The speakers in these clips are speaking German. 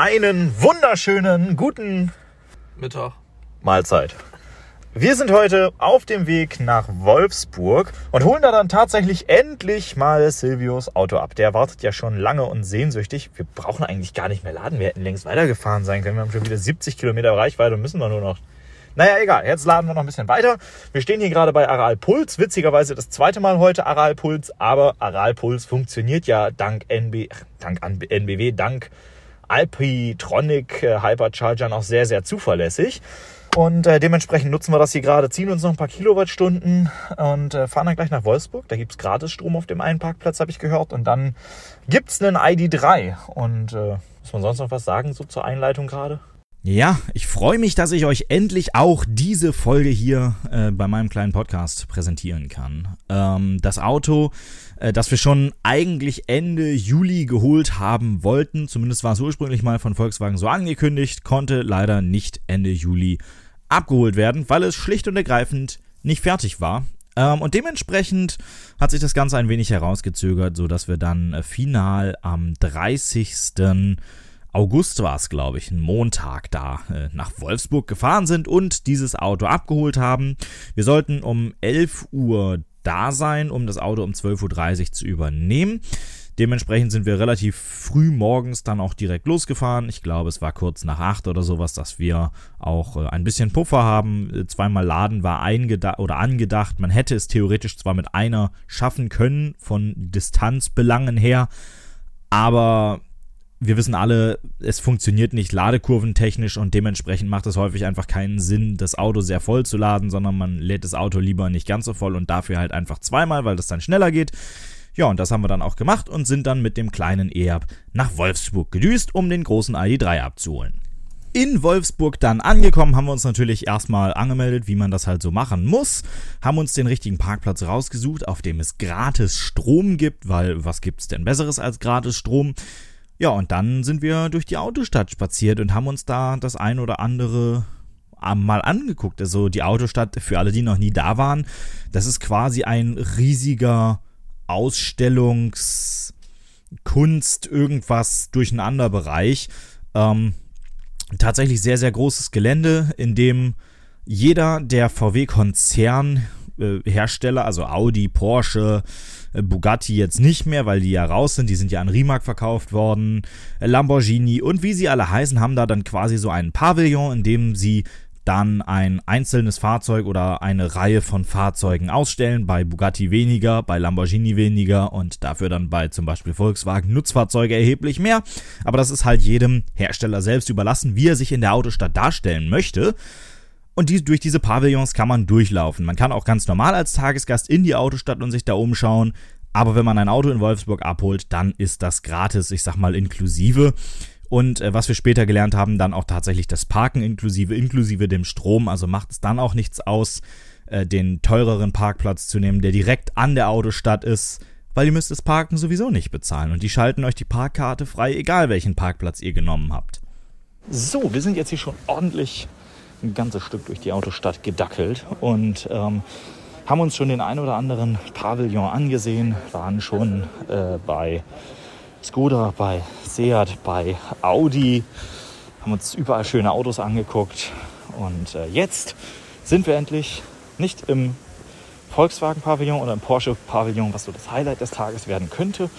einen wunderschönen guten Mittag. Mahlzeit. Wir sind heute auf dem Weg nach Wolfsburg und holen da dann tatsächlich endlich mal Silvios Auto ab. Der wartet ja schon lange und sehnsüchtig. Wir brauchen eigentlich gar nicht mehr laden. Wir hätten längst weitergefahren sein können. Wir haben schon wieder 70 Kilometer Reichweite und müssen wir nur noch. Naja, egal. Jetzt laden wir noch ein bisschen weiter. Wir stehen hier gerade bei Aral Puls. Witzigerweise das zweite Mal heute Aral Puls. Aber Aral Puls funktioniert ja dank NB, dank NBW, dank Alpitronic äh, Hypercharger noch sehr, sehr zuverlässig. Und äh, dementsprechend nutzen wir das hier gerade, ziehen uns noch ein paar Kilowattstunden und äh, fahren dann gleich nach Wolfsburg. Da gibt's gratis Strom auf dem einen Parkplatz, habe ich gehört. Und dann gibt's einen ID3. Und äh, muss man sonst noch was sagen so zur Einleitung gerade? Ja, ich freue mich, dass ich euch endlich auch diese Folge hier äh, bei meinem kleinen Podcast präsentieren kann. Ähm, das Auto, äh, das wir schon eigentlich Ende Juli geholt haben wollten, zumindest war es ursprünglich mal von Volkswagen so angekündigt, konnte leider nicht Ende Juli abgeholt werden, weil es schlicht und ergreifend nicht fertig war. Ähm, und dementsprechend hat sich das Ganze ein wenig herausgezögert, sodass wir dann äh, final am 30. August war es, glaube ich, ein Montag da äh, nach Wolfsburg gefahren sind und dieses Auto abgeholt haben. Wir sollten um 11 Uhr da sein, um das Auto um 12.30 Uhr zu übernehmen. Dementsprechend sind wir relativ früh morgens dann auch direkt losgefahren. Ich glaube, es war kurz nach acht oder sowas, dass wir auch äh, ein bisschen Puffer haben. Äh, zweimal Laden war eingedacht oder angedacht. Man hätte es theoretisch zwar mit einer schaffen können von Distanzbelangen her, aber wir wissen alle, es funktioniert nicht ladekurventechnisch und dementsprechend macht es häufig einfach keinen Sinn, das Auto sehr voll zu laden, sondern man lädt das Auto lieber nicht ganz so voll und dafür halt einfach zweimal, weil das dann schneller geht. Ja, und das haben wir dann auch gemacht und sind dann mit dem kleinen E-Up nach Wolfsburg gedüst, um den großen ID3 abzuholen. In Wolfsburg dann angekommen, haben wir uns natürlich erstmal angemeldet, wie man das halt so machen muss, haben uns den richtigen Parkplatz rausgesucht, auf dem es gratis Strom gibt, weil was gibt's denn besseres als gratis Strom? Ja, und dann sind wir durch die Autostadt spaziert und haben uns da das ein oder andere mal angeguckt. Also die Autostadt, für alle, die noch nie da waren, das ist quasi ein riesiger Ausstellungs- Kunst, irgendwas Durcheinanderbereich. Ähm, tatsächlich sehr, sehr großes Gelände, in dem jeder der VW-Konzern äh, also Audi, Porsche, Bugatti jetzt nicht mehr, weil die ja raus sind, die sind ja an Rimac verkauft worden, äh, Lamborghini und wie sie alle heißen, haben da dann quasi so einen Pavillon, in dem sie dann ein einzelnes Fahrzeug oder eine Reihe von Fahrzeugen ausstellen. Bei Bugatti weniger, bei Lamborghini weniger und dafür dann bei zum Beispiel Volkswagen Nutzfahrzeuge erheblich mehr. Aber das ist halt jedem Hersteller selbst überlassen, wie er sich in der Autostadt darstellen möchte. Und die, durch diese Pavillons kann man durchlaufen. Man kann auch ganz normal als Tagesgast in die Autostadt und sich da umschauen. Aber wenn man ein Auto in Wolfsburg abholt, dann ist das gratis, ich sag mal inklusive. Und äh, was wir später gelernt haben, dann auch tatsächlich das Parken inklusive, inklusive dem Strom. Also macht es dann auch nichts aus, äh, den teureren Parkplatz zu nehmen, der direkt an der Autostadt ist, weil ihr müsst das Parken sowieso nicht bezahlen. Und die schalten euch die Parkkarte frei, egal welchen Parkplatz ihr genommen habt. So, wir sind jetzt hier schon ordentlich ein ganzes Stück durch die Autostadt gedackelt und ähm, haben uns schon den ein oder anderen Pavillon angesehen, waren schon äh, bei Skoda, bei Seat, bei Audi, haben uns überall schöne Autos angeguckt. Und äh, jetzt sind wir endlich nicht im Volkswagen-Pavillon oder im Porsche-Pavillon, was so das Highlight des Tages werden könnte.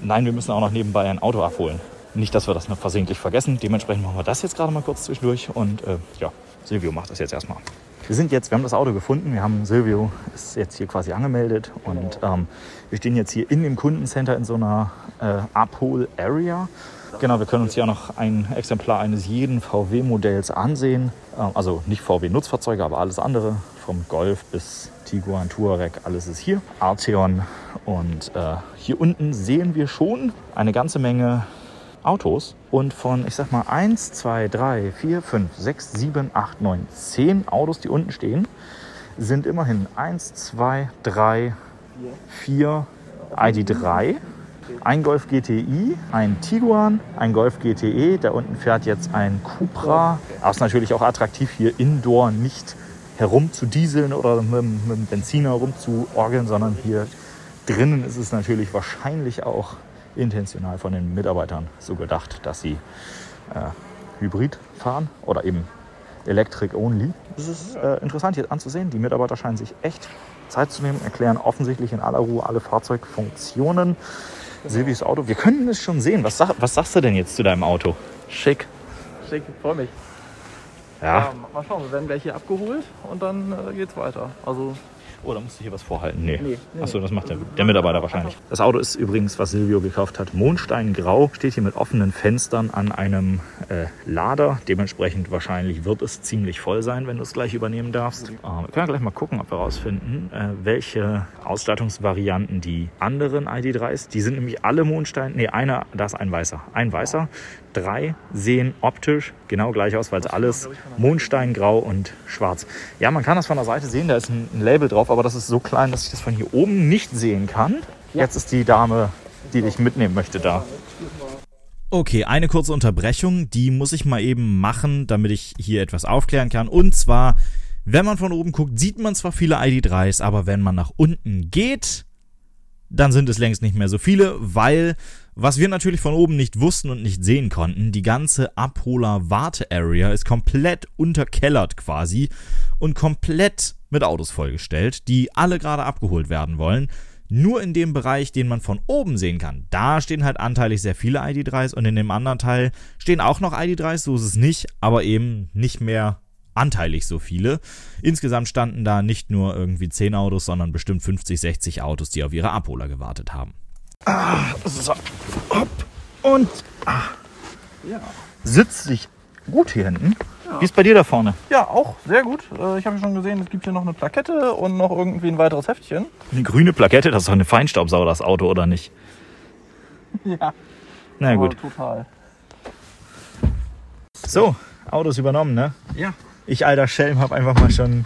Nein, wir müssen auch noch nebenbei ein Auto abholen. Nicht, dass wir das versehentlich vergessen. Dementsprechend machen wir das jetzt gerade mal kurz zwischendurch. Und äh, ja, Silvio macht das jetzt erstmal. Wir sind jetzt, wir haben das Auto gefunden. Wir haben Silvio ist jetzt hier quasi angemeldet und ähm, wir stehen jetzt hier in dem Kundencenter in so einer äh, Abhol-Area. Genau, wir können uns hier noch ein Exemplar eines jeden VW-Modells ansehen. Ähm, also nicht VW-Nutzfahrzeuge, aber alles andere. Vom Golf bis Tiguan, Touareg, alles ist hier. Arteon. Und äh, hier unten sehen wir schon eine ganze Menge Autos. Und von, ich sag mal, 1, 2, 3, 4, 5, 6, 7, 8, 9, 10 Autos, die unten stehen, sind immerhin 1, 2, 3, 4 ID3, ein Golf GTI, ein Tiguan, ein Golf GTE. Da unten fährt jetzt ein Cupra. Es ist natürlich auch attraktiv, hier indoor nicht herum zu dieseln oder mit, mit dem Benziner rumzuorgeln, sondern hier drinnen ist es natürlich wahrscheinlich auch intentional von den Mitarbeitern so gedacht, dass sie äh, Hybrid fahren oder eben Electric Only. Das ist äh, interessant hier anzusehen. Die Mitarbeiter scheinen sich echt Zeit zu nehmen, erklären offensichtlich in aller Ruhe alle Fahrzeugfunktionen. Silvis Auto, wir können es schon sehen. Was, sag, was sagst du denn jetzt zu deinem Auto? Schick. Schick, freue mich. Ja. Ja, mal schauen, wir werden gleich hier abgeholt und dann äh, geht's weiter. Also Oh, da musst du hier was vorhalten. Nee. Nee, nee, Achso, das macht der, der Mitarbeiter wahrscheinlich. Das Auto ist übrigens, was Silvio gekauft hat, Mondsteingrau. Steht hier mit offenen Fenstern an einem äh, Lader. Dementsprechend wahrscheinlich wird es ziemlich voll sein, wenn du es gleich übernehmen darfst. Äh, wir können gleich mal gucken, ob wir rausfinden, äh, welche Ausstattungsvarianten die anderen ID3s. Die sind nämlich alle Mondstein. Nee, einer, da ist ein weißer. Ein weißer. Drei sehen optisch genau gleich aus, weil es alles Mondsteingrau und schwarz. Ja, man kann das von der Seite sehen, da ist ein, ein Label drauf, aber das ist so klein, dass ich das von hier oben nicht sehen kann. Jetzt ist die Dame, die dich mitnehmen möchte, da. Okay, eine kurze Unterbrechung, die muss ich mal eben machen, damit ich hier etwas aufklären kann. Und zwar, wenn man von oben guckt, sieht man zwar viele ID3s, aber wenn man nach unten geht, dann sind es längst nicht mehr so viele, weil, was wir natürlich von oben nicht wussten und nicht sehen konnten, die ganze Abholer-Warte-Area ist komplett unterkellert quasi und komplett mit Autos vollgestellt, die alle gerade abgeholt werden wollen. Nur in dem Bereich, den man von oben sehen kann, da stehen halt anteilig sehr viele ID3s und in dem anderen Teil stehen auch noch ID3s, so ist es nicht, aber eben nicht mehr anteilig so viele. Insgesamt standen da nicht nur irgendwie 10 Autos, sondern bestimmt 50, 60 Autos, die auf ihre Abholer gewartet haben. So. Hopp. Und ah, ja. sitzt sich gut hier hinten. Wie ist bei dir da vorne? Ja, auch sehr gut. Äh, Ich habe schon gesehen, es gibt hier noch eine Plakette und noch irgendwie ein weiteres Heftchen. Eine grüne Plakette, das ist doch eine Feinstaubsauger, das Auto, oder nicht? Ja. Na gut. total. So, Autos übernommen, ne? Ja. Ich, alter Schelm, habe einfach mal schon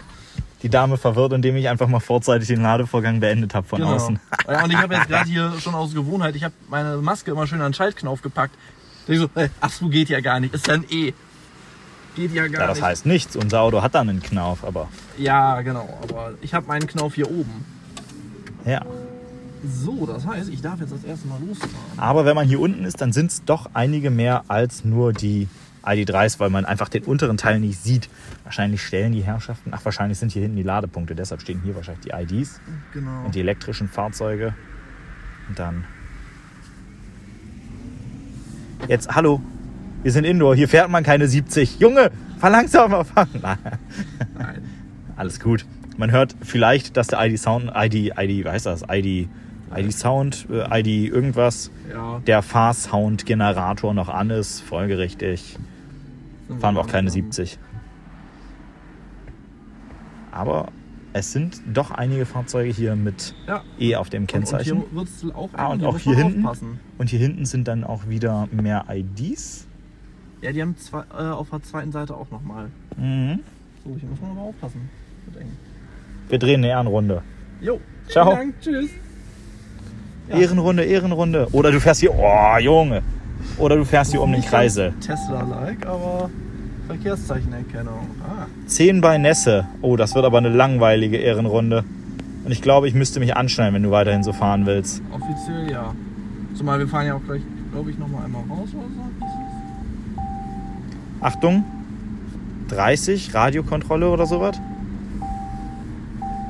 die Dame verwirrt, indem ich einfach mal vorzeitig den Ladevorgang beendet habe von außen. Ja, und ich habe jetzt gerade hier schon aus Gewohnheit, ich habe meine Maske immer schön an den Schaltknopf gepackt. Da ich so, ey, ach so, geht ja gar nicht. Ist ja ein E. Geht ja gar Ja, das nicht. heißt nichts. Unser Auto hat dann einen Knauf, aber Ja, genau. Aber ich habe meinen Knauf hier oben. ja. So, das heißt, ich darf jetzt das erste Mal losfahren. Aber wenn man hier unten ist, dann sind es doch einige mehr als nur die ID3s, weil man einfach den unteren Teil nicht sieht. Wahrscheinlich stellen die Herrschaften, ach wahrscheinlich sind hier hinten die Ladepunkte, deshalb stehen hier wahrscheinlich die IDs Genau. und die elektrischen Fahrzeuge. Und dann. Jetzt, hallo, wir sind Indoor, hier fährt man keine 70. Junge, verlangsamer fahren. Nein, alles gut. Man hört vielleicht, dass der ID Sound, ID, ID, wie heißt das? ID, ID Sound, äh, ID irgendwas, Ja. der Fahrsound-Generator noch an ist, folgerichtig. Fahren wir auch keine 70. Aber es sind doch einige Fahrzeuge hier mit Ja. E auf dem Kennzeichen. Und hier wird's auch, Ah, und hier auch hier hinten? Aufpassen. Und hier hinten sind dann auch wieder mehr IDs. Ja, die haben zwei, äh, auf der zweiten Seite auch nochmal. Mhm. So, hier muss man aber aufpassen. Wir drehen eine Ehrenrunde. Jo. Ciao. Dank. Tschüss. Ja. Ehrenrunde, Ehrenrunde. Oder du fährst hier, oh Junge. Oder du fährst hier um den Kreisel. Tesla-like, aber Verkehrszeichenerkennung. Ah. 10 bei Nässe. Oh, das wird aber eine langweilige Ehrenrunde. Und ich glaube, ich müsste mich anschnallen, wenn du weiterhin so fahren willst. Offiziell ja. Zumal wir fahren ja auch gleich, glaube ich, nochmal einmal raus oder so. Achtung. 30, Radiokontrolle oder sowas.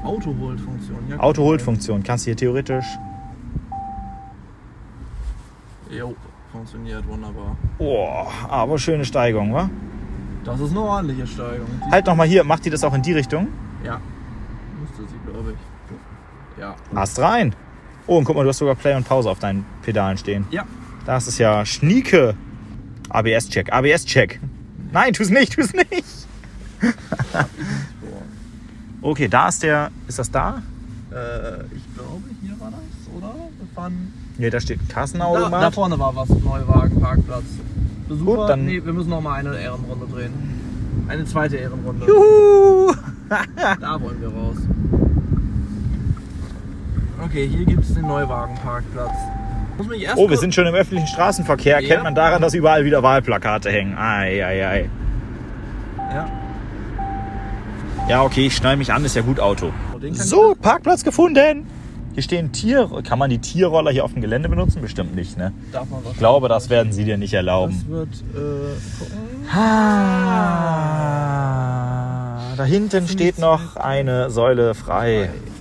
Autohold-Funktion. Ja, Auto-Hold-Funktion. Kannst du hier theoretisch. Jo, funktioniert wunderbar. Oh, aber schöne Steigung, wa? Das ist eine ordentliche Steigung. Die- Halt noch mal hier, macht die das auch in die Richtung? Ja. Müsste sie, glaube ich. Ja. Ast rein. Oh, und guck mal, du hast sogar Play und Pause auf deinen Pedalen stehen. Ja. Das ist ja Schnieke. ABS-Check, ABS-Check. Nein, tu's nicht, tu's nicht. Okay, da ist der. Ist das da? Äh, ich glaube, hier war das, oder? Wir fahren. Ne, da steht Da, Kassenautomat. da vorne war was, Neuwagen, Parkplatz. Besucher, Gut, dann- nee, wir müssen noch mal eine Ehrenrunde drehen. Eine zweite Ehrenrunde. Juhu! Da wollen wir raus. Okay, hier gibt es den Neuwagenparkplatz. Oh, wir sind schon im öffentlichen Straßenverkehr. Ja. Kennt man daran, dass überall wieder Wahlplakate hängen. Ei, ei, ei. Ja. Ja, okay, ich schnall mich an, ist ja gut Auto. Oh, So, Parkplatz gefunden. Hier stehen Tiere. Kann man die Tierroller hier auf dem Gelände benutzen? Bestimmt nicht, ne? Darf man Ich glaube, das werden sie dir nicht erlauben. Das wird, äh, gucken. Ah, da hinten steht noch eine Säule frei. Nehmen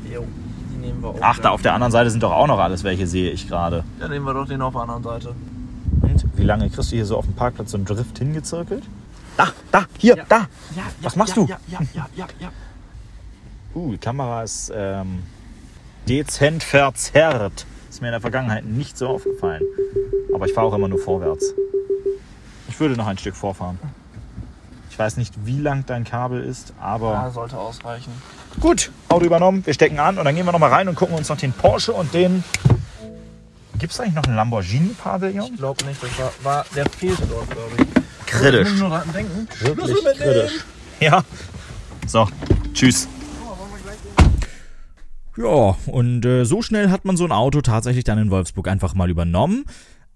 wir auch. Ach, da auf der anderen Seite sind doch auch noch alles welche, sehe ich gerade. Dann nehmen wir doch den auf der anderen Seite. Und wie lange kriegst du hier so auf dem Parkplatz so einen Drift hingezirkelt? Da, da, hier, Ja. da. Ja, Was machst du? Ja, ja, ja, ja, ja. Uh, die Kamera ist ähm, dezent verzerrt. Ist mir in der Vergangenheit nicht so aufgefallen. Aber ich fahre auch immer nur vorwärts. Ich würde noch ein Stück vorfahren. Ich weiß nicht, wie lang dein Kabel ist, aber Ja, sollte ausreichen. Gut. Auto übernommen, wir stecken an und dann gehen wir noch mal rein und gucken uns noch den Porsche und den. Gibt es eigentlich noch einen Lamborghini-Pavillon? Ich glaube nicht, das war, war der fehlte dort, glaube ich. Ich Kritisch. muss nur dran denken. Wirklich kritisch. Ja. So, tschüss. Ja, und äh, so schnell hat man so ein Auto tatsächlich dann in Wolfsburg einfach mal übernommen.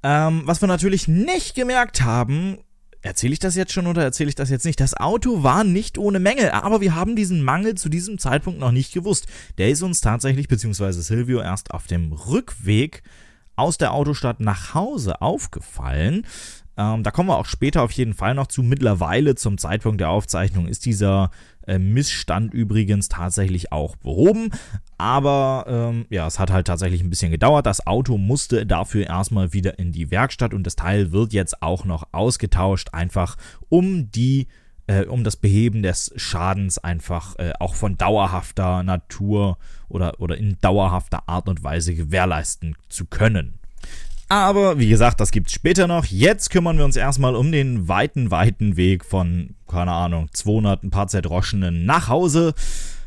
Ähm, was wir natürlich nicht gemerkt haben, erzähle ich das jetzt schon oder erzähle ich das jetzt nicht? Das Auto war nicht ohne Mängel, aber wir haben diesen Mangel zu diesem Zeitpunkt noch nicht gewusst. Der ist uns tatsächlich, beziehungsweise Silvio, erst auf dem Rückweg aus der Autostadt nach Hause aufgefallen. Ähm, da kommen wir auch später auf jeden Fall noch zu. Mittlerweile zum Zeitpunkt der Aufzeichnung ist dieser äh, Missstand übrigens tatsächlich auch behoben. Aber ähm, ja, es hat halt tatsächlich ein bisschen gedauert. Das Auto musste dafür erstmal wieder in die Werkstatt und das Teil wird jetzt auch noch ausgetauscht, einfach um die äh, um das Beheben des Schadens einfach äh, auch von dauerhafter Natur oder, oder in dauerhafter Art und Weise gewährleisten zu können. Aber wie gesagt, das gibt's später noch. Jetzt kümmern wir uns erstmal um den weiten, weiten Weg von, keine Ahnung, 200 ein paar Zerdroschenen nach Hause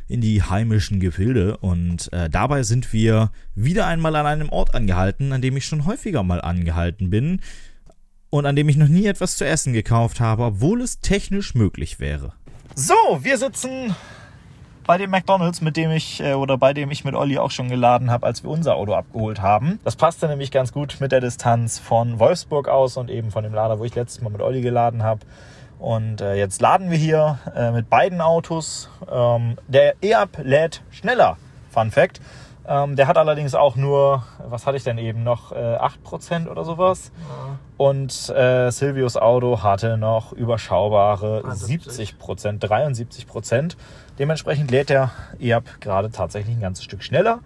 in die heimischen Gefilde. Und äh, dabei sind wir wieder einmal an einem Ort angehalten, an dem ich schon häufiger mal angehalten bin und an dem ich noch nie etwas zu essen gekauft habe, obwohl es technisch möglich wäre. So, wir sitzen bei dem McDonald's, mit dem ich äh, oder bei dem ich mit Olli auch schon geladen habe, als wir unser Auto abgeholt haben. Das passte nämlich ganz gut mit der Distanz von Wolfsburg aus und eben von dem Lader, wo ich letztes Mal mit Olli geladen habe. Und äh, jetzt laden wir hier äh, mit beiden Autos. Ähm, der E-Up lädt schneller. Fun Fact. Ähm, der hat allerdings auch nur, was hatte ich denn eben noch, äh, 8% oder sowas. Und äh, Silvios Auto hatte noch überschaubare 73. 70%, 73%. Dementsprechend lädt der E-Up gerade tatsächlich ein ganzes Stück schneller.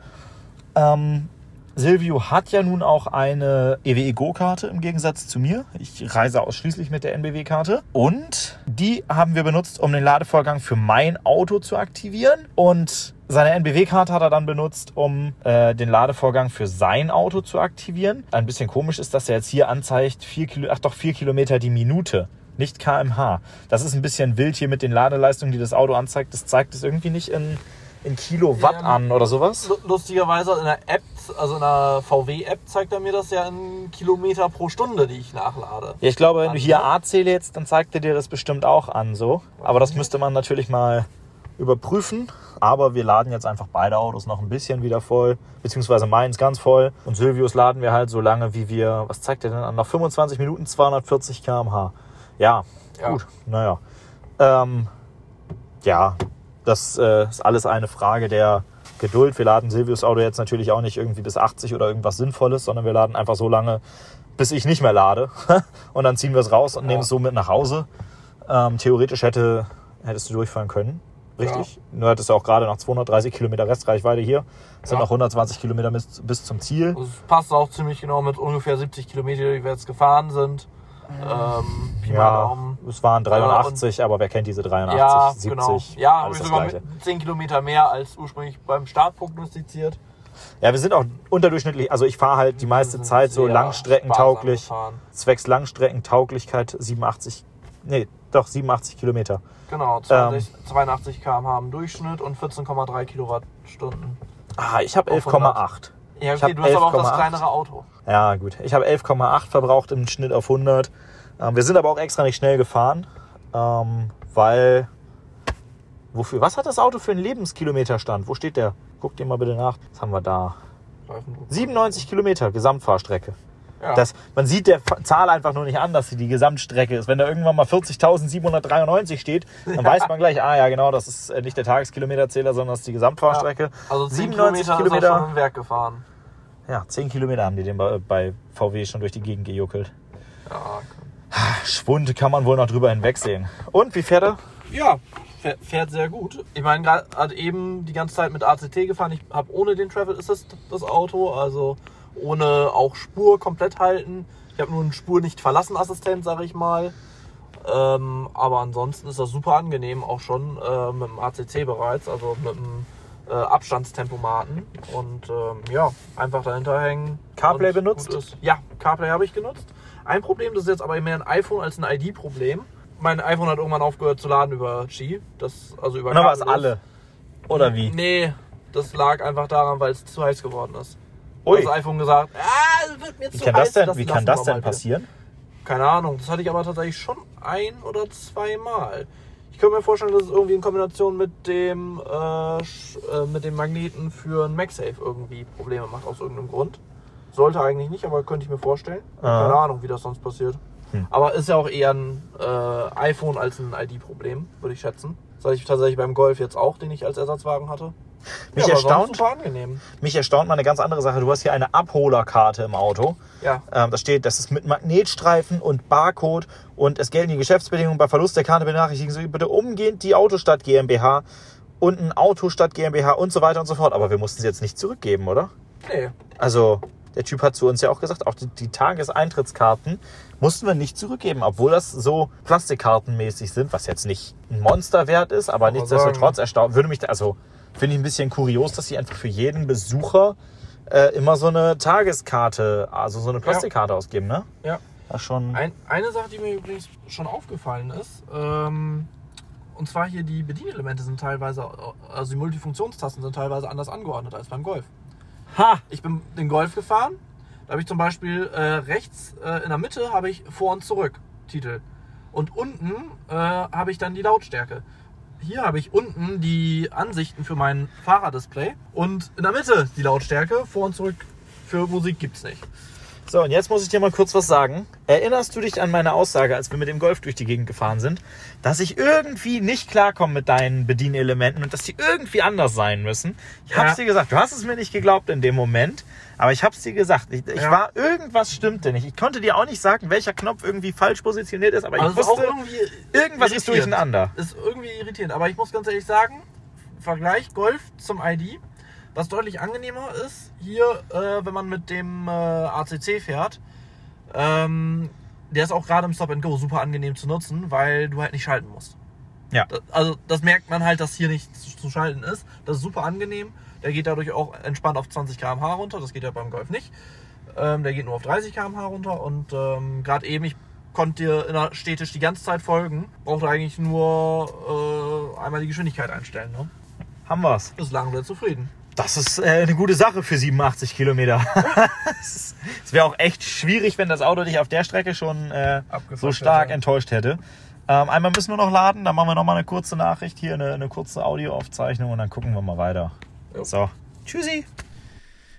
Ähm, Silvio hat ja nun auch eine EWE Go-Karte im Gegensatz zu mir. Ich reise ausschließlich mit der NBW-Karte. Und die haben wir benutzt, um den Ladevorgang für mein Auto zu aktivieren. Und seine NBW-Karte hat er dann benutzt, um äh, den Ladevorgang für sein Auto zu aktivieren. Ein bisschen komisch ist, dass er jetzt hier anzeigt, 4 Kilo, ach doch, 4 Kilometer die Minute. Nicht kmh. Das ist ein bisschen wild hier mit den Ladeleistungen, die das Auto anzeigt. Das zeigt es irgendwie nicht in, in Kilowatt Ja, an oder sowas. Lu- Lustigerweise in der App, also in der VW-App zeigt er mir das ja in Kilometer pro Stunde, die ich nachlade. Ja, ich glaube, wenn du hier? A zählst, dann zeigt er dir das bestimmt auch an so. Aber das müsste man natürlich mal überprüfen. Aber wir laden jetzt einfach beide Autos noch ein bisschen wieder voll, beziehungsweise meins ganz voll. Und Silvius laden wir halt so lange, wie wir, was zeigt er denn an? Nach 25 Minuten 240 km/h. Ja, Ja. gut, naja. Ähm, ja, das äh, ist alles eine Frage der Geduld. Wir laden Silvius Auto jetzt natürlich auch nicht irgendwie bis 80 oder irgendwas Sinnvolles, sondern wir laden einfach so lange, bis ich nicht mehr lade. und dann ziehen wir es raus und nehmen es so mit nach Hause. Ähm, theoretisch hätte, hättest du durchfahren können. Richtig? Nur hattest du auch gerade noch 230 Kilometer Restreichweite hier. Es sind Ja. noch 120 Kilometer bis, bis zum Ziel. Das passt auch ziemlich genau mit ungefähr 70 Kilometer, die wir jetzt gefahren sind. Ähm, Pi mal Ja, Daumen. es waren 83, aber wer kennt diese 83, Ja, 70? genau. Ja, alles sogar Gleiche. mit 10 Kilometer mehr als ursprünglich beim Start prognostiziert. Ja, wir sind auch unterdurchschnittlich. Also ich fahre halt die meiste Zeit so langstreckentauglich. Zwecks Langstreckentauglichkeit 87, nee, doch 87 Kilometer. Genau, 20, 82 km/h im Durchschnitt und 14,3 Kilowattstunden. Ah, ich habe Auf 100. 11,8. Ja, okay, du hast aber auch das 11,8. kleinere Auto. Ja, gut. Ich habe 11,8 verbraucht im Schnitt auf 100. Ähm, wir sind aber auch extra nicht schnell gefahren, ähm, weil. Wofür? Was hat das Auto für einen Lebenskilometerstand? Wo steht der? Guck dir mal bitte nach. Was haben wir da? Reifendruck. 97 Kilometer Gesamtfahrstrecke. Ja. Das, man sieht der Zahl einfach nur nicht an, dass sie die Gesamtstrecke ist. Wenn da irgendwann mal 40.793 steht, dann weiß man gleich, ah ja genau, das ist äh, nicht der Tageskilometerzähler, sondern das ist die Gesamtfahrstrecke. Also 10 97 Kilometer, er Kilometer. schon im Werk gefahren. Ja, 10 Kilometer haben die den bei, bei VW schon durch die Gegend gejuckelt. Ja, Schwund kann man wohl noch drüber hinwegsehen. Und, wie fährt er? Ja, fährt, sehr gut. Ich meine, gerade hat eben die ganze Zeit mit ACT gefahren. Ich habe ohne den Travel Assist das Auto, also ohne auch Spur komplett halten. Ich habe nur einen Spur nicht verlassen Assistent, sage ich mal. Ähm, aber ansonsten ist das super angenehm, auch schon äh, mit dem ACC bereits, also mit dem äh, Abstandstempomaten. Und ähm, ja, einfach dahinter hängen. CarPlay benutzt? Ja, CarPlay habe ich genutzt. Ein Problem, das ist jetzt aber mehr ein iPhone als ein ID-Problem. Mein iPhone hat irgendwann aufgehört zu laden über Qi. Das, also über Und dann war es alle. Oder wie? Nee, das lag einfach daran, weil es zu heiß geworden ist. Ui. Das iPhone gesagt, ah, es wird mir Wie zu kann heiß. das denn, wie kann das denn mal wieder. passieren? Keine Ahnung, das hatte ich aber tatsächlich schon ein oder zweimal. Ich könnte mir vorstellen, dass es irgendwie in Kombination mit dem, äh, äh, mit dem Magneten für ein MagSafe irgendwie Probleme macht, aus irgendeinem Grund. Sollte eigentlich nicht, aber könnte ich mir vorstellen. Ah. Keine Ahnung, wie das sonst passiert. Hm. Aber ist ja auch eher ein äh, iPhone als ein ID-Problem, würde ich schätzen. Das hatte ich tatsächlich beim Golf jetzt auch, den ich als Ersatzwagen hatte. Mich sonst erstaunt-. Mich erstaunt mal eine ganz andere Sache. Du hast hier eine Abholerkarte im Auto. Ja. Ähm, da steht, das ist mit Magnetstreifen und Barcode und es gelten die Geschäftsbedingungen. Bei Verlust der Karte benachrichtigen Sie bitte umgehend die Autostadt GmbH und ein Autostadt GmbH und so weiter und so fort. Aber wir mussten sie jetzt nicht zurückgeben, oder? Nee. Also, der Typ hat zu uns ja auch gesagt, auch die, die Tageseintrittskarten mussten wir nicht zurückgeben, obwohl das so Plastikkartenmäßig sind, was jetzt nicht ein Monsterwert ist, aber Aber nichtsdestotrotz erstaunt, würde mich, da- also finde ich ein bisschen kurios, dass sie einfach für jeden Besucher äh, immer so eine Tageskarte, also so eine Plastikkarte ausgeben, ne? Ja. Das schon. Ein, eine Sache, die mir übrigens schon aufgefallen ist, ähm, und zwar hier die Bedienelemente sind teilweise, also die Multifunktionstasten sind teilweise anders angeordnet als beim Golf. Ha! Ich bin den Golf gefahren, da habe ich zum Beispiel äh, rechts äh, in der Mitte habe ich vor und zurück Titel und unten äh, habe ich dann die Lautstärke. Hier habe ich unten die Ansichten für mein Fahrerdisplay und in der Mitte die Lautstärke. Vor und zurück für Musik gibt's nicht. So, und jetzt muss ich dir mal kurz was sagen. Erinnerst du dich an meine Aussage, als wir mit dem Golf durch die Gegend gefahren sind, dass ich irgendwie nicht klarkomme mit deinen Bedienelementen und dass die irgendwie anders sein müssen? Ich hab's Ja. dir gesagt. Du hast es mir nicht geglaubt in dem Moment, aber ich hab's dir gesagt. Ich, ich Ja. war, irgendwas stimmte nicht. Ich konnte dir auch nicht sagen, welcher Knopf irgendwie falsch positioniert ist, aber ich ist auch wusste, irgendwie irgendwas ist irritierend. durcheinander. Ist irgendwie irritierend. Aber ich muss ganz ehrlich sagen, Vergleich Golf zum ID, was deutlich angenehmer ist, hier, äh, wenn man mit dem äh, ACC fährt, ähm, der ist auch gerade im Stop and Go super angenehm zu nutzen, weil du halt nicht schalten musst. Ja. Das, also das merkt man halt, dass hier nicht zu, zu schalten ist. Das ist super angenehm. Der geht dadurch auch entspannt auf 20 km/h runter. Das geht ja beim Golf nicht. Ähm, der geht nur auf 30 km/h runter. Und ähm, gerade eben, ich konnte dir innerstädtisch die ganze Zeit folgen. Brauchte eigentlich nur äh, einmal die Geschwindigkeit einstellen. Ne? Haben wir's. Bislang sehr zufrieden. Das ist äh, eine gute Sache für 87 Kilometer. Es wäre auch echt schwierig, wenn das Auto dich auf der Strecke schon äh, so stark hätte. enttäuscht hätte. Ähm, einmal müssen wir noch laden, dann machen wir noch mal eine kurze Nachricht hier, eine, eine kurze Audioaufzeichnung und dann gucken wir mal weiter. Jo. So, tschüssi.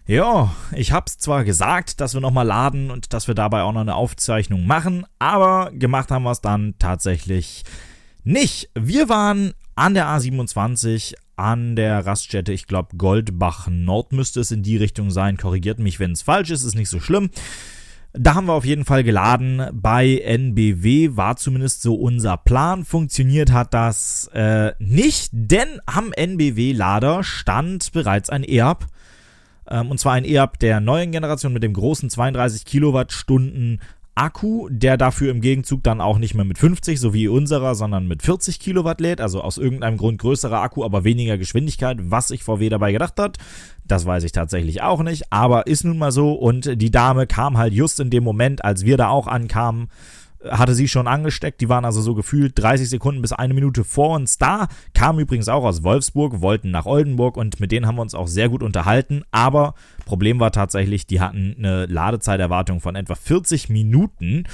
Ja, ich hab's zwar gesagt, dass wir nochmal laden und dass wir dabei auch noch eine Aufzeichnung machen, aber gemacht haben wir es dann tatsächlich nicht. Wir waren an der A27 an der Raststätte, ich glaube Goldbach Nord müsste es in die Richtung sein. Korrigiert mich, wenn es falsch ist, ist nicht so schlimm. Da haben wir auf jeden Fall geladen. Bei NBW war zumindest so unser Plan. Funktioniert hat das äh, nicht, denn am NBW-Lader stand bereits ein EAP. Ähm, und zwar ein EAP der neuen Generation mit dem großen 32 Kilowattstunden Akku, der dafür im Gegenzug dann auch nicht mehr mit 50, so wie unserer, sondern mit 40 Kilowatt lädt. Also aus irgendeinem Grund größerer Akku, aber weniger Geschwindigkeit. Was sich VW dabei gedacht hat, das weiß ich tatsächlich auch nicht. Aber ist nun mal so. Und die Dame kam halt just in dem Moment, als wir da auch ankamen, hatte sie schon angesteckt. Die waren also so gefühlt 30 Sekunden bis eine Minute vor uns da. Kamen übrigens auch aus Wolfsburg, wollten nach Oldenburg und mit denen haben wir uns auch sehr gut unterhalten. Aber Problem war tatsächlich, die hatten eine Ladezeiterwartung von etwa 40 Minuten.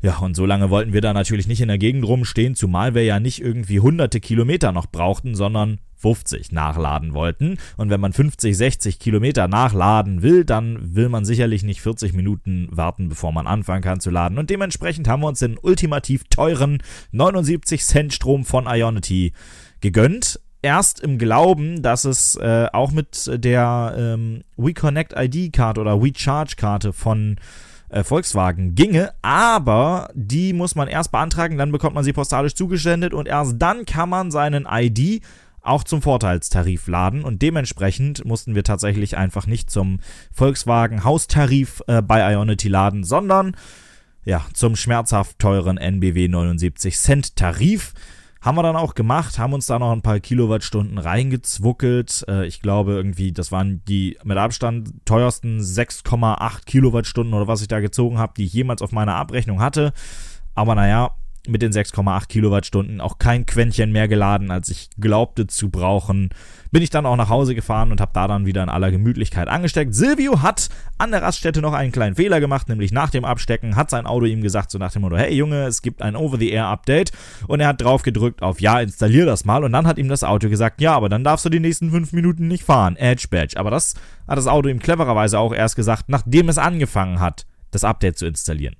Ja, und so lange wollten wir da natürlich nicht in der Gegend rumstehen, zumal wir ja nicht irgendwie hunderte Kilometer noch brauchten, sondern 50 nachladen wollten. Und wenn man 50, 60 Kilometer nachladen will, dann will man sicherlich nicht 40 Minuten warten, bevor man anfangen kann zu laden. Und dementsprechend haben wir uns den ultimativ teuren 79 Cent Strom von Ionity gegönnt. Erst im Glauben, dass es äh, auch mit der ähm, WeConnect ID-Karte oder WeCharge-Karte von äh, Volkswagen ginge, aber die muss man erst beantragen, dann bekommt man sie postalisch zugesendet und erst dann kann man seinen ID auch zum Vorteilstarif laden und dementsprechend mussten wir tatsächlich einfach nicht zum Volkswagen Haustarif äh, bei Ionity laden, sondern ja, zum schmerzhaft teuren NBW 79 Cent Tarif. Haben wir dann auch gemacht, haben uns da noch ein paar Kilowattstunden reingezwuckelt. Äh, ich glaube irgendwie, das waren die mit Abstand teuersten 6,8 Kilowattstunden oder was ich da gezogen habe, die ich jemals auf meiner Abrechnung hatte. Aber naja, mit den 6,8 Kilowattstunden auch kein Quäntchen mehr geladen, als ich glaubte zu brauchen. Bin ich dann auch nach Hause gefahren und habe da dann wieder in aller Gemütlichkeit angesteckt. Silvio hat an der Raststätte noch einen kleinen Fehler gemacht, nämlich nach dem Abstecken hat sein Auto ihm gesagt, so nach dem Motto, hey Junge, es gibt ein Over-the-Air-Update und er hat drauf gedrückt auf Ja, installier das mal und dann hat ihm das Auto gesagt, ja, aber dann darfst du die nächsten fünf Minuten nicht fahren, Edge Badge. Aber das hat das Auto ihm clevererweise auch erst gesagt, nachdem es angefangen hat, das Update zu installieren.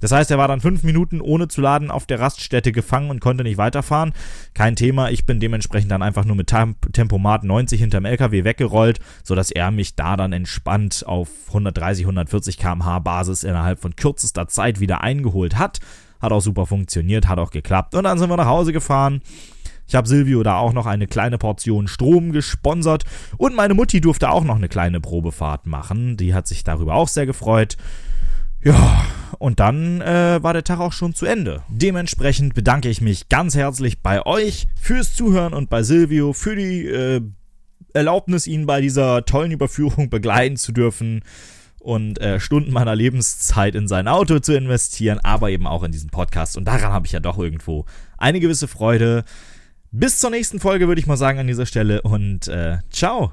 Das heißt, er war dann fünf Minuten ohne zu laden auf der Raststätte gefangen und konnte nicht weiterfahren. Kein Thema, ich bin dementsprechend dann einfach nur mit Tempomat 90 hinterm LKW weggerollt, sodass er mich da dann entspannt auf 130, 140 km/h Basis innerhalb von kürzester Zeit wieder eingeholt hat. Hat auch super funktioniert, hat auch geklappt. Und dann sind wir nach Hause gefahren. Ich habe Silvio da auch noch eine kleine Portion Strom gesponsert und meine Mutti durfte auch noch eine kleine Probefahrt machen. Die hat sich darüber auch sehr gefreut. Ja, und dann äh, war der Tag auch schon zu Ende. Dementsprechend bedanke ich mich ganz herzlich bei euch fürs Zuhören und bei Silvio für die äh, Erlaubnis, ihn bei dieser tollen Überführung begleiten zu dürfen und äh, Stunden meiner Lebenszeit in sein Auto zu investieren, aber eben auch in diesen Podcast. Und daran habe ich ja doch irgendwo eine gewisse Freude. Bis zur nächsten Folge würde ich mal sagen an dieser Stelle und äh, ciao.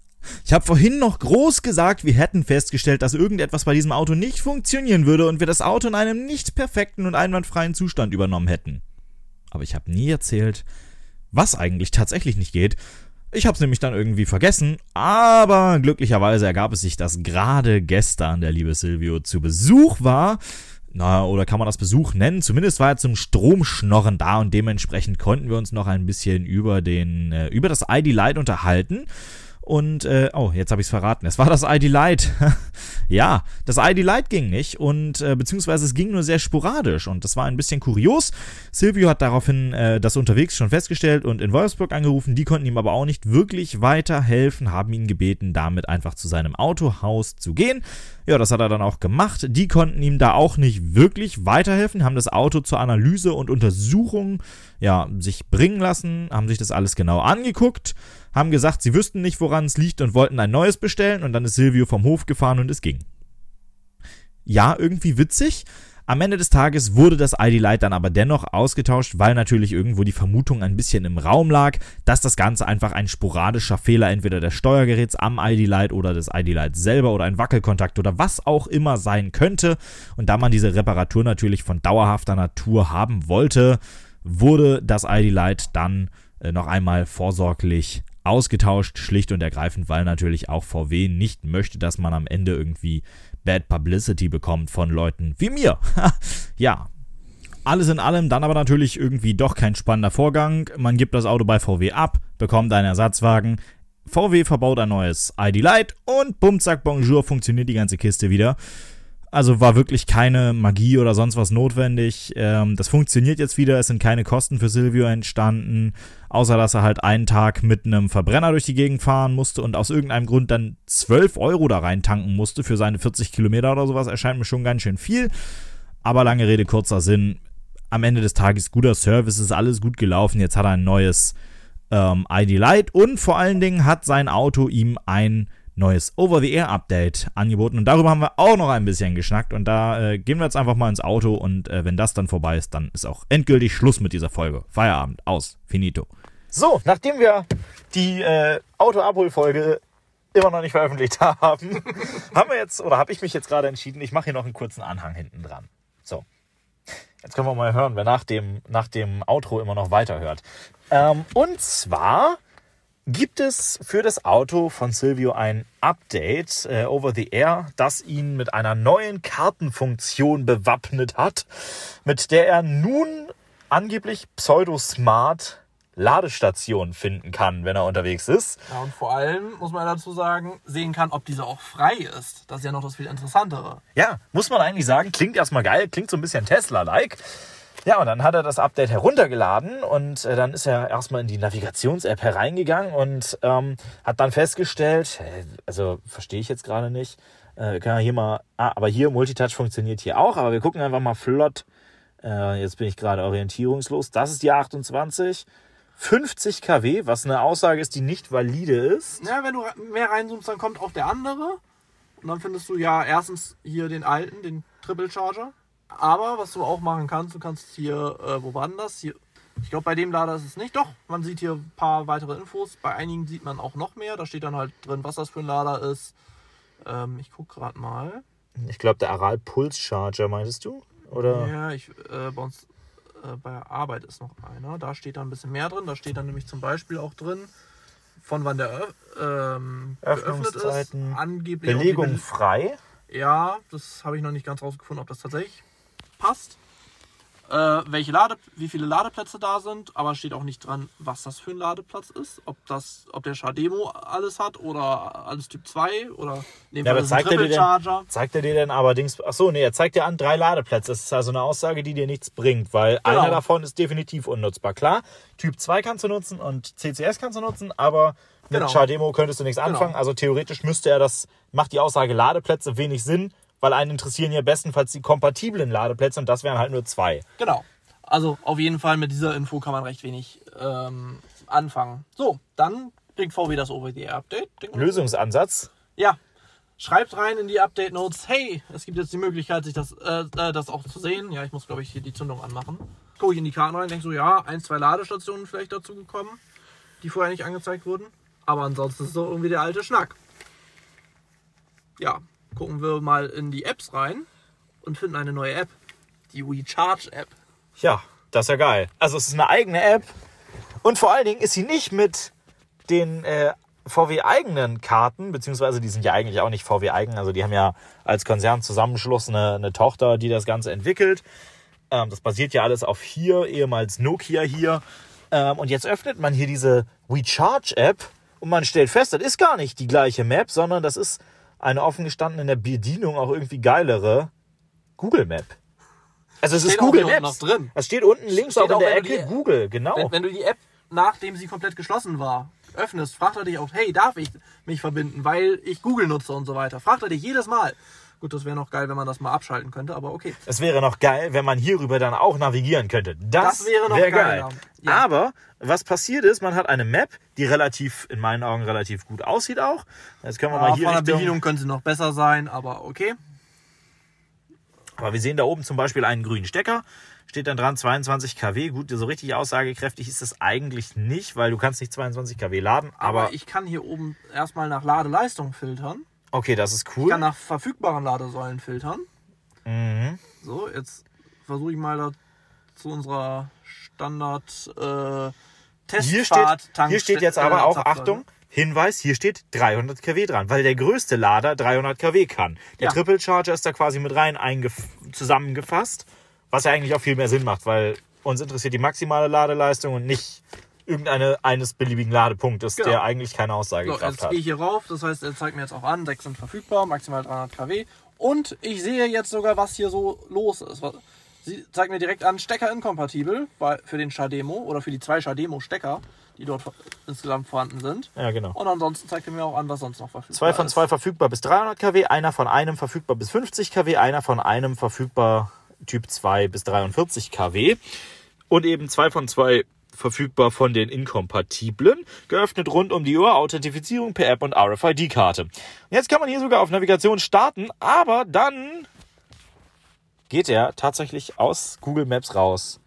Ich habe vorhin noch groß gesagt, wir hätten festgestellt, dass irgendetwas bei diesem Auto nicht funktionieren würde und wir das Auto in einem nicht perfekten und einwandfreien Zustand übernommen hätten. Aber ich habe nie erzählt, was eigentlich tatsächlich nicht geht. Ich habe es nämlich dann irgendwie vergessen, aber glücklicherweise ergab es sich, dass gerade gestern der liebe Silvio zu Besuch war. Na, oder kann man das Besuch nennen? Zumindest war er zum Stromschnorren da und dementsprechend konnten wir uns noch ein bisschen über den, äh, über das ID Light unterhalten. Und, äh, oh, jetzt habe ich es verraten. Es war das ID Light. ja, das ID Light ging nicht und äh, beziehungsweise es ging nur sehr sporadisch und das war ein bisschen kurios. Silvio hat daraufhin äh, das unterwegs schon festgestellt und in Wolfsburg angerufen. Die konnten ihm aber auch nicht wirklich weiterhelfen, haben ihn gebeten, damit einfach zu seinem Autohaus zu gehen. Ja, das hat er dann auch gemacht. Die konnten ihm da auch nicht wirklich weiterhelfen, haben das Auto zur Analyse und Untersuchung ja, sich bringen lassen, haben sich das alles genau angeguckt haben gesagt, sie wüssten nicht, woran es liegt und wollten ein neues bestellen und dann ist Silvio vom Hof gefahren und es ging. Ja, irgendwie witzig. Am Ende des Tages wurde das ID Light dann aber dennoch ausgetauscht, weil natürlich irgendwo die Vermutung ein bisschen im Raum lag, dass das Ganze einfach ein sporadischer Fehler entweder des Steuergeräts am ID Light oder des ID Light selber oder ein Wackelkontakt oder was auch immer sein könnte. Und da man diese Reparatur natürlich von dauerhafter Natur haben wollte, wurde das ID Light dann äh, noch einmal vorsorglich ausgetauscht, schlicht und ergreifend, weil natürlich auch VW nicht möchte, dass man am Ende irgendwie Bad Publicity bekommt von Leuten wie mir. ja. Alles in allem dann aber natürlich irgendwie doch kein spannender Vorgang. Man gibt das Auto bei VW ab, bekommt einen Ersatzwagen. VW verbaut ein neues ID Light und bumm, zack, bonjour, funktioniert die ganze Kiste wieder. Also war wirklich keine Magie oder sonst was notwendig. Ähm, das funktioniert jetzt wieder. Es sind keine Kosten für Silvio entstanden, außer dass er halt einen Tag mit einem Verbrenner durch die Gegend fahren musste und aus irgendeinem Grund dann 12 Euro da rein tanken musste für seine 40 Kilometer oder sowas. Erscheint mir schon ganz schön viel. Aber lange Rede, kurzer Sinn. Am Ende des Tages guter Service, ist alles gut gelaufen. Jetzt hat er ein neues ähm, ID Light und vor allen Dingen hat sein Auto ihm ein neues Over-the-Air-Update angeboten. Und darüber haben wir auch noch ein bisschen geschnackt. Und da äh, gehen wir jetzt einfach mal ins Auto. Und äh, wenn das dann vorbei ist, dann ist auch endgültig Schluss mit dieser Folge. Feierabend. Aus. Finito. So, nachdem wir die äh, Auto-Abhol-Folge immer noch nicht veröffentlicht haben, haben wir jetzt, oder habe ich mich jetzt gerade entschieden, ich mache hier noch einen kurzen Anhang hinten dran. So. Jetzt können wir mal hören, wer nach dem, nach dem Outro immer noch weiterhört. Ähm, und zwar gibt es für das Auto von Silvio ein Update äh, over the air, das ihn mit einer neuen Kartenfunktion bewappnet hat, mit der er nun angeblich pseudo-smart Ladestationen finden kann, wenn er unterwegs ist. Ja, und vor allem muss man dazu sagen, sehen kann, ob diese auch frei ist. Das ist ja noch das viel Interessantere. Ja, muss man eigentlich sagen, klingt erstmal geil, klingt so ein bisschen Tesla-like. Ja, und dann hat er das Update heruntergeladen und äh, dann ist er erstmal in die Navigations-App hereingegangen und ähm, hat dann festgestellt, äh, also verstehe ich jetzt gerade nicht, äh, kann er hier mal, ah, aber hier Multitouch funktioniert hier auch, aber wir gucken einfach mal flott. Äh, jetzt bin ich gerade orientierungslos. Das ist die 28. 50 kW, was eine Aussage ist, die nicht valide ist. Ja, wenn du mehr reinzoomst, dann kommt auch der andere. Und dann findest du ja erstens hier den alten, den Triple Charger. Aber was du auch machen kannst, du kannst hier, äh, wo war denn das? Hier, ich glaube, bei dem Lader ist es nicht. Doch, man sieht hier ein paar weitere Infos. Bei einigen sieht man auch noch mehr. Da steht dann halt drin, was das für ein Lader ist. Ähm, ich gucke gerade mal. Ich glaube, der Aral Pulse Charger, meintest du? Oder? Ja, ich, äh, bei uns äh, bei der Arbeit ist noch einer. Da steht da ein bisschen mehr drin. Da steht dann nämlich zum Beispiel auch drin, von wann der ähm, geöffnet ist. Angeblich Belegung Bele- frei. Ja, das habe ich noch nicht ganz rausgefunden, ob das tatsächlich passt. Äh, welche Lade, wie viele Ladeplätze da sind, aber steht auch nicht dran, was das für ein Ladeplatz ist. Ob das, ob der Chademo alles hat oder alles Typ 2 oder dem Ja, ein zeigt er, dir denn, zeigt er dir denn allerdings, ach so, nee, er zeigt dir an drei Ladeplätze. Das ist also eine Aussage, die dir nichts bringt, weil Genau. einer davon ist definitiv unnutzbar. Klar, Typ 2 kannst du nutzen und CCS kannst du nutzen, aber mit Genau. Chademo könntest du nichts Genau. anfangen. Also theoretisch müsste er das, macht die Aussage Ladeplätze wenig Sinn, weil einen interessieren ja bestenfalls die kompatiblen Ladeplätze und das wären halt nur zwei. Genau. Also auf jeden Fall mit dieser Info kann man recht wenig ähm, anfangen. So, dann bringt VW das Over-the-Air-Update. Lösungsansatz. Ja. Schreibt rein in die Update Notes, hey, es gibt jetzt die Möglichkeit, sich das, äh, äh, das auch zu sehen. Ja, ich muss, glaube ich, hier die Zündung anmachen. Gucke ich in die Karten rein, denke so, ja, ein, zwei Ladestationen vielleicht dazu gekommen, die vorher nicht angezeigt wurden. Aber ansonsten ist es doch irgendwie der alte Schnack. Ja, gucken wir mal in die Apps rein und finden eine neue App. Die WeCharge-App. Ja, das ist ja geil. Also es ist eine eigene App und vor allen Dingen ist sie nicht mit den äh, VW-eigenen Karten, beziehungsweise die sind ja eigentlich auch nicht VW-eigen, also die haben ja als Konzernzusammenschluss eine, eine Tochter, die das Ganze entwickelt. Ähm, das basiert ja alles auf hier, ehemals Nokia hier. Ähm, und jetzt öffnet man hier diese WeCharge-App und man stellt fest, das ist gar nicht die gleiche Map, sondern das ist eine offen gestanden in der Bedienung auch irgendwie geilere Google Map. Also es ist Steht auch Google Maps. noch drin. Es steht unten links Steht auch in der Ecke die- Google, genau. Wenn, wenn du die App, nachdem sie komplett geschlossen war, öffnest, fragt er dich auch, hey, darf ich mich verbinden, weil ich Google nutze und so weiter. Fragt er dich jedes Mal. Gut, das wäre noch geil, wenn man das mal abschalten könnte, aber okay. Es wäre noch geil, wenn man hierüber dann auch navigieren könnte. Das, Das wäre noch wär geil. Ja. Aber was passiert ist, man hat eine Map, die relativ, in meinen Augen relativ gut aussieht auch. Jetzt können wir Ja, mal hier von der Richtung, Bedienung könnte sie noch besser sein, aber okay. Aber wir sehen da oben zum Beispiel einen grünen Stecker. Steht dann dran 22 kW. Gut, so richtig aussagekräftig ist es eigentlich nicht, weil du kannst nicht 22 kW laden. Aber, Aber, ich kann hier oben erstmal nach Ladeleistung filtern. Okay, das ist Ich cool. kann nach verfügbaren Ladesäulen filtern. Mhm. So, jetzt versuche ich mal da zu unserer Standard äh, Hier steht, Testfahrt hier steht jetzt aber auch, Achtung, Hinweis, hier steht 300 kW dran, weil der größte Lader 300 kW kann. Der Ja. Triple Charger ist da quasi mit rein zusammengefasst, was ja eigentlich auch viel mehr Sinn macht, weil uns interessiert die maximale Ladeleistung und nicht irgendeine eines beliebigen Ladepunktes, Genau. der eigentlich keine So, Aussagekraft jetzt hat. gehe ich hier rauf, das heißt, er zeigt mir jetzt auch an, 6 sind verfügbar, maximal 300 kW. Und ich sehe jetzt sogar, was hier so los ist. Sie zeigt mir direkt an, Stecker inkompatibel bei, für den Chademo oder für die zwei Chademo-Stecker, die dort insgesamt vorhanden sind. Ja, genau. Und ansonsten zeigt er mir auch an, was sonst noch verfügbar Zwei von ist. zwei verfügbar bis 300 kW, einer von einem verfügbar bis 50 kW, einer von einem verfügbar Typ 2 bis 43 kW und eben zwei von zwei verfügbar von den inkompatiblen, geöffnet rund um die Uhr, Authentifizierung per App und RFID-Karte. Jetzt kann man hier sogar auf Navigation starten, aber dann geht er tatsächlich aus Google Maps raus,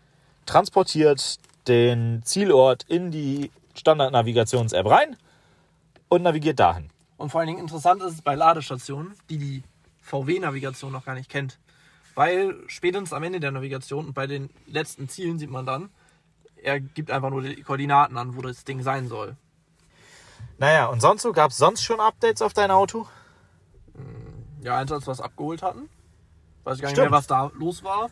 transportiert den Zielort in die Standard-Navigations-App rein und navigiert dahin. Und vor allen Dingen interessant ist es bei Ladestationen, die die VW-Navigation noch gar nicht kennt. Weil spätestens am Ende der Navigation und bei den letzten Zielen sieht man dann, er gibt einfach nur die Koordinaten an, wo das Ding sein soll. Naja, und sonst so, gab es sonst schon Updates auf dein Auto? Ja, eins, als wir es abgeholt hatten. Weiß ich gar nicht Stimmt. mehr, was da los war.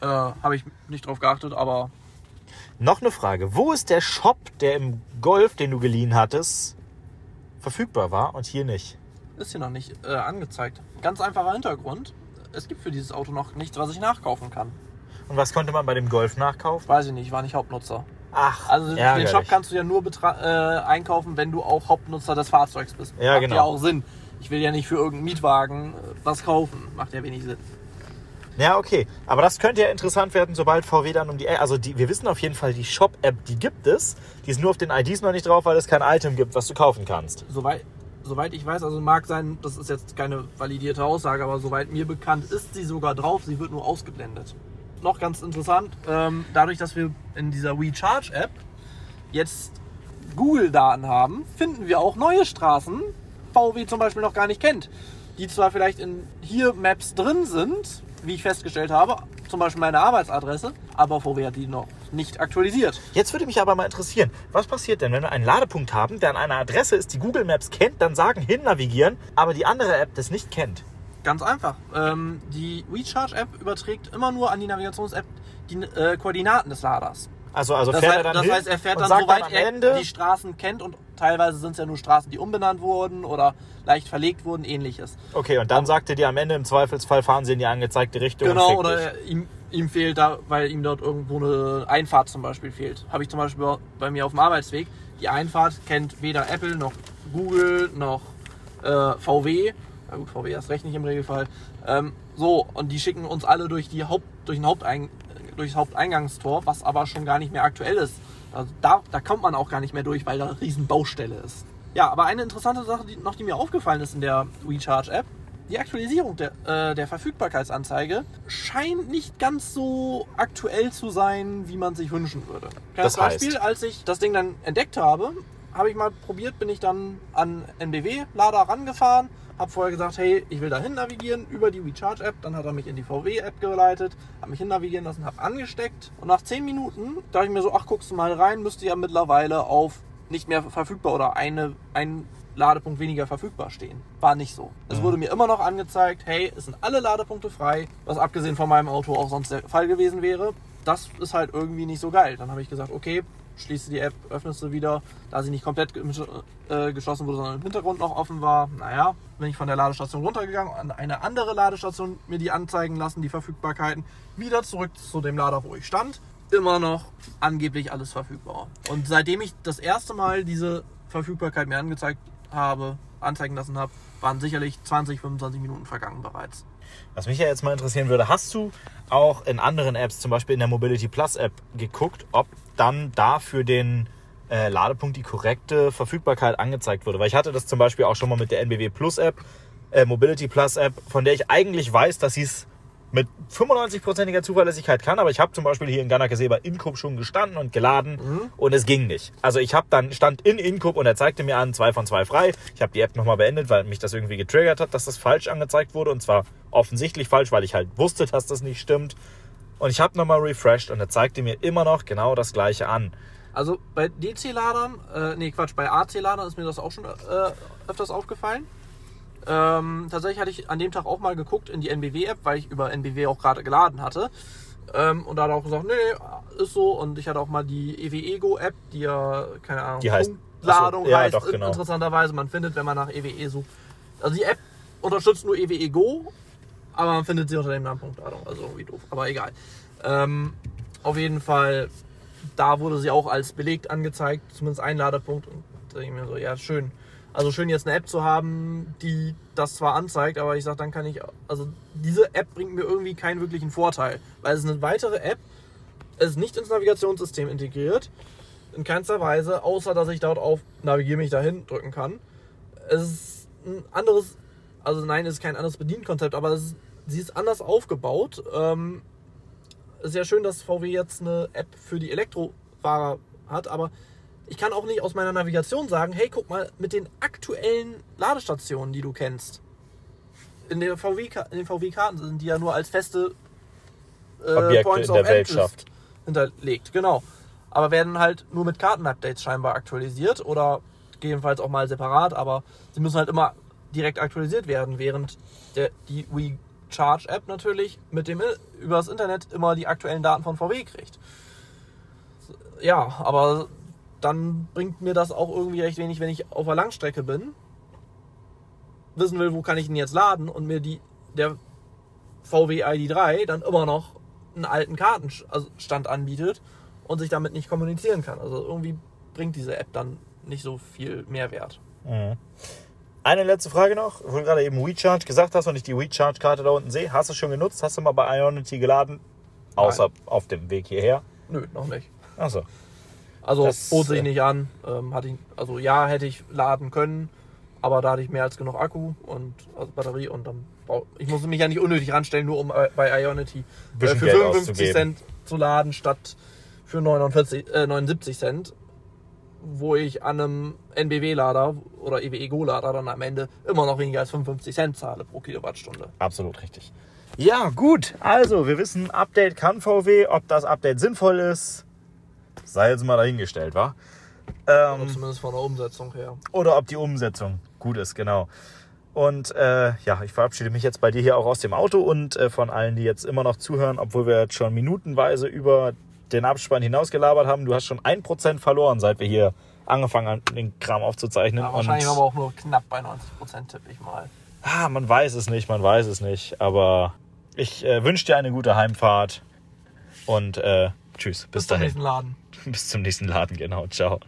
Äh, Habe ich nicht drauf geachtet, aber Noch eine Frage. Wo ist der Shop, der im Golf, den du geliehen hattest, verfügbar war und hier nicht? ist hier noch nicht äh, angezeigt. Ganz einfacher Hintergrund. Es gibt für dieses Auto noch nichts, was ich nachkaufen kann. Und was konnte man bei dem Golf nachkaufen? Weiß ich nicht, war nicht Hauptnutzer. Ach, Also den ärgerlich. Shop kannst du ja nur äh, einkaufen, wenn du auch Hauptnutzer des Fahrzeugs bist. Ja, Macht genau. ja auch Sinn. Ich will ja nicht für irgendeinen Mietwagen äh, was kaufen. Macht ja wenig Sinn. Ja, okay. Aber das könnte ja interessant werden, sobald VW dann um die... Also die, wir wissen auf jeden Fall, die Shop-App, die gibt es. Die ist nur auf den IDs noch nicht drauf, weil es kein Item gibt, was du kaufen kannst. Soweit, soweit ich weiß, also mag sein, das ist jetzt keine validierte Aussage, aber soweit mir bekannt ist sie sogar drauf, sie wird nur ausgeblendet. Noch ganz interessant, ähm, dadurch, dass wir in dieser WeCharge-App jetzt Google-Daten haben, finden wir auch neue Straßen, VW zum Beispiel noch gar nicht kennt, die zwar vielleicht in hier Maps drin sind, wie ich festgestellt habe, zum Beispiel meine Arbeitsadresse, aber VW hat die noch nicht aktualisiert. Jetzt würde mich aber mal interessieren, was passiert denn, wenn wir einen Ladepunkt haben, der an einer Adresse ist, die Google Maps kennt, dann sagen, hin navigieren, aber die andere App das nicht kennt? Ganz einfach. Ähm, die WeCharge-App überträgt immer nur an die Navigations-App die äh, Koordinaten des Laders. Also, also Das, fährt heißt, er dann das hin heißt, er fährt dann, soweit am er Ende, die Straßen kennt und teilweise sind es ja nur Straßen, die umbenannt wurden oder leicht verlegt wurden, ähnliches. okay, und dann sagt er dir am Ende im Zweifelsfall, fahren Sie in die angezeigte Richtung. Genau, oder er, ihm, ihm fehlt da, weil ihm dort irgendwo eine Einfahrt zum Beispiel fehlt. Habe ich zum Beispiel bei mir auf dem Arbeitsweg. Die Einfahrt kennt weder Apple noch Google noch äh, VW. Na gut, VW erst recht nicht im Regelfall. Ähm, so, und die schicken uns alle durch, die Haupt, durch ein Haupteing, durchs Haupteingangstor, was aber schon gar nicht mehr aktuell ist. Also da, da kommt man auch gar nicht mehr durch, weil da eine riesen Baustelle ist. Ja, aber eine interessante Sache, die noch die mir aufgefallen ist in der WeCharge-App, die Aktualisierung der, äh, der Verfügbarkeitsanzeige scheint nicht ganz so aktuell zu sein, wie man sich wünschen würde. Kleines Das heißt? Beispiel, als ich das Ding dann entdeckt habe, habe ich mal probiert, bin ich dann an NBW-Lader rangefahren, habe vorher gesagt, hey, ich will dahin navigieren über die WeCharge-App, dann hat er mich in die VW-App geleitet, hat mich hin navigieren lassen, habe angesteckt und nach 10 Minuten dachte ich mir so, ach, guckst du mal rein, müsste ja mittlerweile auf nicht mehr verfügbar oder eine, ein Ladepunkt weniger verfügbar stehen. War nicht so. Es wurde mir immer noch angezeigt, hey, es sind alle Ladepunkte frei, was abgesehen von meinem Auto auch sonst der Fall gewesen wäre. Das ist halt irgendwie nicht so geil. Dann habe ich gesagt, okay, schließe die App, öffnest du wieder, da sie nicht komplett äh, geschlossen wurde, sondern im Hintergrund noch offen war. Naja, bin ich von der Ladestation runtergegangen, an eine andere Ladestation mir die anzeigen lassen, die Verfügbarkeiten, wieder zurück zu dem Lader, wo ich stand. Immer noch angeblich alles verfügbar. Und seitdem ich das erste Mal diese Verfügbarkeit mir angezeigt habe, anzeigen lassen habe, waren sicherlich 20, 25 Minuten vergangen bereits. Was mich ja jetzt mal interessieren würde, hast du auch in anderen Apps, zum Beispiel in der Mobility Plus App, geguckt, ob dann da für den äh, Ladepunkt die korrekte Verfügbarkeit angezeigt wurde? Weil ich hatte das zum Beispiel auch schon mal mit der NBW Plus App, äh, Mobility Plus App, von der ich eigentlich weiß, dass sie es mit 95%iger Zuverlässigkeit kann, aber ich habe zum Beispiel hier in Ganakesee bei Incoop schon gestanden und geladen und es ging nicht. Also ich habe dann stand in Incoop und er zeigte mir an, zwei von zwei frei. Ich habe die App nochmal beendet, weil mich das irgendwie getriggert hat, dass das falsch angezeigt wurde und zwar offensichtlich falsch, weil ich halt wusste, dass das nicht stimmt. Und ich habe nochmal refreshed und er zeigte mir immer noch genau das gleiche an. Also bei DC-Ladern, äh, nee Quatsch, bei AC-Ladern ist mir das auch schon äh, öfters aufgefallen. Ähm, tatsächlich hatte ich an dem Tag auch mal geguckt in die NBW-App, weil ich über NBW auch gerade geladen hatte. Ähm, und da hat er auch gesagt, nee, ist so. Und ich hatte auch mal die EWE-Go-App, die ja, keine Ahnung, Die heißt- Ach so, ja, heißt. doch, genau. Interessanterweise, man findet, wenn man nach EWE sucht. Also die App unterstützt nur EWE Go, aber man findet sie unter dem Namen Punktladung. Also irgendwie doof, aber egal. Ähm, auf jeden Fall, da wurde sie auch als belegt angezeigt, zumindest ein Ladepunkt. Und da denke ich mir so, ja, schön. Also schön jetzt eine App zu haben, die das zwar anzeigt, aber ich sag, dann kann ich, also diese App bringt mir irgendwie keinen wirklichen Vorteil, weil es ist eine weitere App, Es ist nicht ins Navigationssystem integriert. In keinster Weise, außer dass ich dort auf Navigiere mich dahin drücken kann. Es ist ein anderes, also nein, es ist kein anderes Bedienkonzept, aber es ist, sie ist anders aufgebaut. Ähm, ja schön, dass VW jetzt eine App für die Elektrofahrer hat, aber ich kann auch nicht aus meiner Navigation sagen, hey, guck mal, mit den aktuellen Ladestationen, die du kennst. In, der VW, in den VW-Karten sind die ja nur als feste äh, Objekte in der Weltschaft. hinterlegt. Genau. Aber werden halt nur mit Kartenupdates scheinbar aktualisiert oder gegebenenfalls auch mal separat, aber sie müssen halt immer direkt aktualisiert werden, während der, die WeCharge App natürlich mit dem über das Internet immer die aktuellen Daten von VW kriegt. Ja, aber dann bringt mir das auch irgendwie recht wenig, wenn ich auf der Langstrecke bin, wissen will, wo kann ich ihn jetzt laden und mir die der VW ID3 dann immer noch einen alten Kartenstand anbietet und sich damit nicht kommunizieren kann. Also irgendwie bringt diese App dann nicht so viel Mehrwert. Eine letzte Frage noch, wo du gerade eben WeCharge gesagt hast und ich die WeCharge-Karte da unten sehe. Hast du schon genutzt? Hast du mal bei Ionity geladen? Außer auf dem Weg hierher? Nö, noch nicht. Achso. Also Das, bot sich äh, nicht an. Ähm, hatte ich, also ja, hätte ich laden können, aber da hatte ich mehr als genug Akku und also Batterie und dann brau- ich musste mich ja nicht unnötig ranstellen, nur um äh, bei Ionity äh, für Geld 55 auszugeben. Cent zu laden statt für 49, äh, 79 Cent, wo ich an einem NBW-Lader oder EWE Go-Lader dann am Ende immer noch weniger als 55 Cent zahle pro Kilowattstunde. Absolut richtig. Ja, gut. Also, wir wissen, Update kann VW. Ob das Update sinnvoll ist, sei jetzt mal dahingestellt, wa? Oder Ähm, zumindest von der Umsetzung her. oder ob die Umsetzung gut ist, genau. Und äh, ja, ich verabschiede mich jetzt bei dir hier auch aus dem Auto und äh, von allen, die jetzt immer noch zuhören, obwohl wir jetzt schon minutenweise über den Abspann hinausgelabert haben. Du hast schon ein Prozent verloren, seit wir hier angefangen haben, den Kram aufzuzeichnen. Ja, wahrscheinlich aber auch nur knapp bei 90 Prozent, tippe ich mal. ah, man weiß es nicht, man weiß es nicht. Aber ich äh, wünsche dir eine gute Heimfahrt und äh, tschüss, bis, Bis zum dahin. nächsten Laden. Bis zum nächsten Laden, genau. Ciao.